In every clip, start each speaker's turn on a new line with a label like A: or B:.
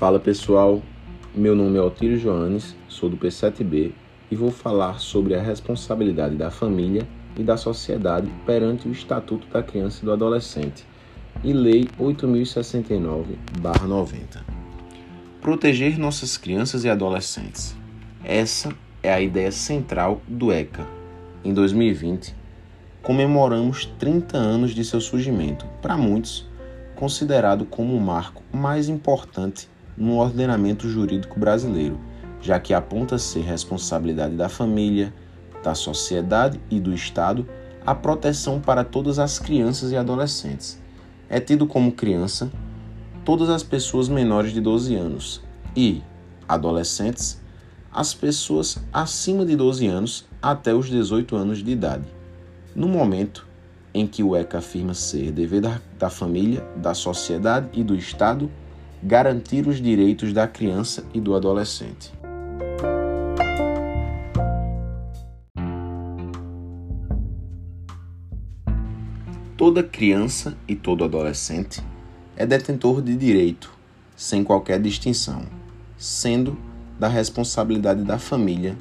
A: Fala pessoal, meu nome é Otírio Joanes, sou do P7B e vou falar sobre a responsabilidade da família e da sociedade perante o Estatuto da Criança e do Adolescente e Lei 8069-90. Proteger nossas crianças e adolescentes. Essa é a ideia central do ECA. Em 2020, comemoramos 30 anos de seu surgimento, para muitos, considerado como o marco mais importante no ordenamento jurídico brasileiro, já que aponta ser responsabilidade da família, da sociedade e do Estado a proteção para todas as crianças e adolescentes. É tido como criança todas as pessoas menores de 12 anos e adolescentes as pessoas acima de 12 anos até os 18 anos de idade. No momento em que o ECA afirma ser dever da, da família, da sociedade e do Estado garantir os direitos da criança e do adolescente. Toda criança e todo adolescente é detentor de direito, sem qualquer distinção, sendo da responsabilidade da família,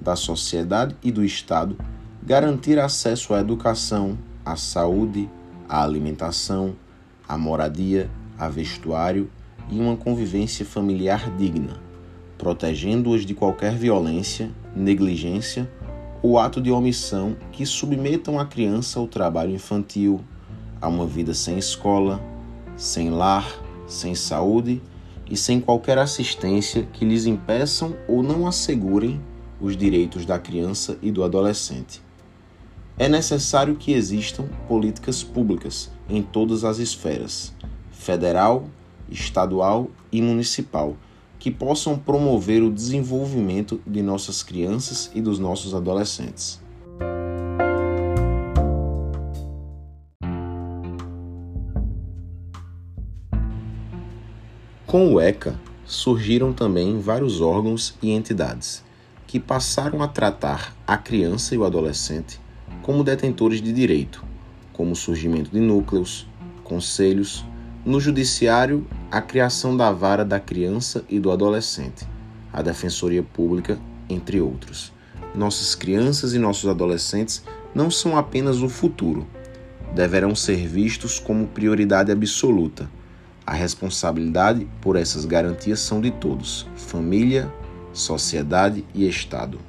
A: da sociedade e do Estado garantir acesso à educação, à saúde, à alimentação, à moradia, a vestuário e uma convivência familiar digna, protegendo-as de qualquer violência, negligência ou ato de omissão que submetam a criança ao trabalho infantil, a uma vida sem escola, sem lar, sem saúde e sem qualquer assistência que lhes impeçam ou não assegurem os direitos da criança e do adolescente. É necessário que existam políticas públicas em todas as esferas, federal, estadual e municipal, que possam promover o desenvolvimento de nossas crianças e dos nossos adolescentes. Com o ECA, surgiram também vários órgãos e entidades que passaram a tratar a criança e o adolescente como detentores de direito, como o surgimento de núcleos, conselhos, no Judiciário, a criação da vara da criança e do adolescente, a Defensoria Pública, entre outros. Nossas crianças e nossos adolescentes não são apenas o futuro, deverão ser vistos como prioridade absoluta. A responsabilidade por essas garantias são de todos: família, sociedade e Estado.